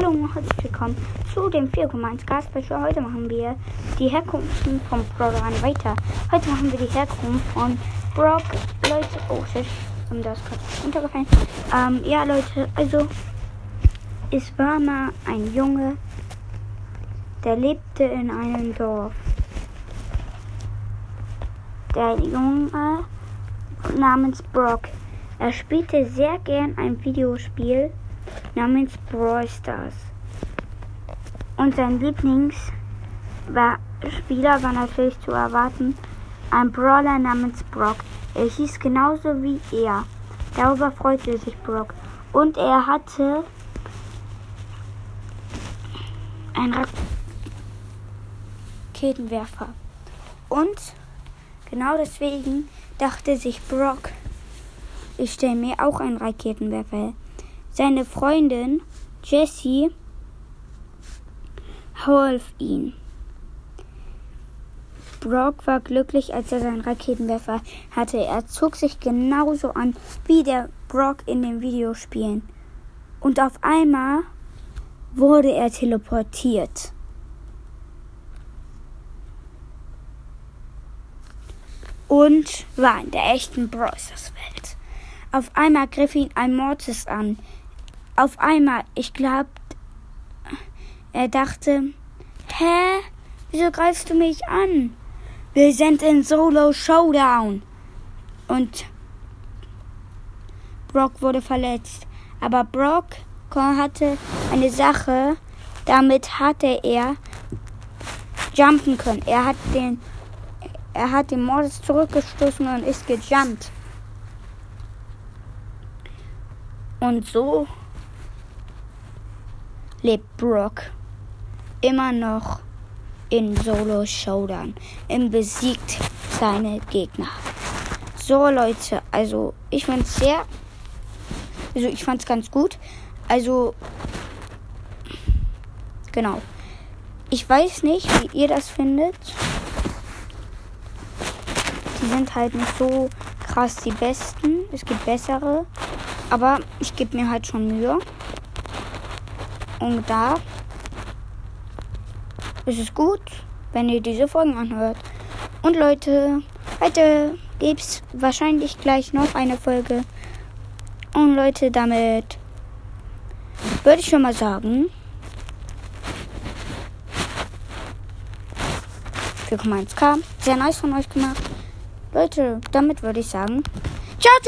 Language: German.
Hallo und herzlich willkommen zu dem 4,1 Gas Special. Heute machen wir die Herkunft von Brawler weiter. Heute machen wir die Herkunft von Brock. Leute, oh shit, um das gerade runtergefallen. Ähm, ja Leute, also es war mal ein Junge, der lebte in einem Dorf. Der Junge namens Brock. Er spielte sehr gern ein Videospiel namens Brawl Stars. Und sein Lieblingsspieler war natürlich zu erwarten ein Brawler namens Brock. Er hieß genauso wie er. Darüber freute sich Brock. Und er hatte einen Raketenwerfer. Und genau deswegen dachte sich Brock, ich stelle mir auch einen Raketenwerfer her. Seine Freundin Jessie half ihm. Brock war glücklich, als er seinen Raketenwerfer hatte. Er zog sich genauso an wie der Brock in den Videospielen. Und auf einmal wurde er teleportiert. Und war in der echten Bros. Welt. Auf einmal griff ihn ein Mortis an auf einmal, ich glaube, er dachte, hä, wieso greifst du mich an? Wir sind in Solo Showdown. Und Brock wurde verletzt. Aber Brock hatte eine Sache, damit hatte er jumpen können. Er hat den, er hat den Mordes zurückgestoßen und ist gejumpt. Und so lebt Brock immer noch in Solo Showdown. Er besiegt seine Gegner. So Leute, also ich fand's sehr, also ich fand's ganz gut. Also genau. Ich weiß nicht, wie ihr das findet. Die sind halt nicht so krass die besten. Es gibt bessere. Aber ich gebe mir halt schon Mühe. Und da ist es gut, wenn ihr diese Folgen anhört. Und Leute, heute gibt es wahrscheinlich gleich noch eine Folge. Und Leute, damit würde ich schon mal sagen, für 4,1k. Sehr nice von euch gemacht. Leute, damit würde ich sagen, ciao, ciao.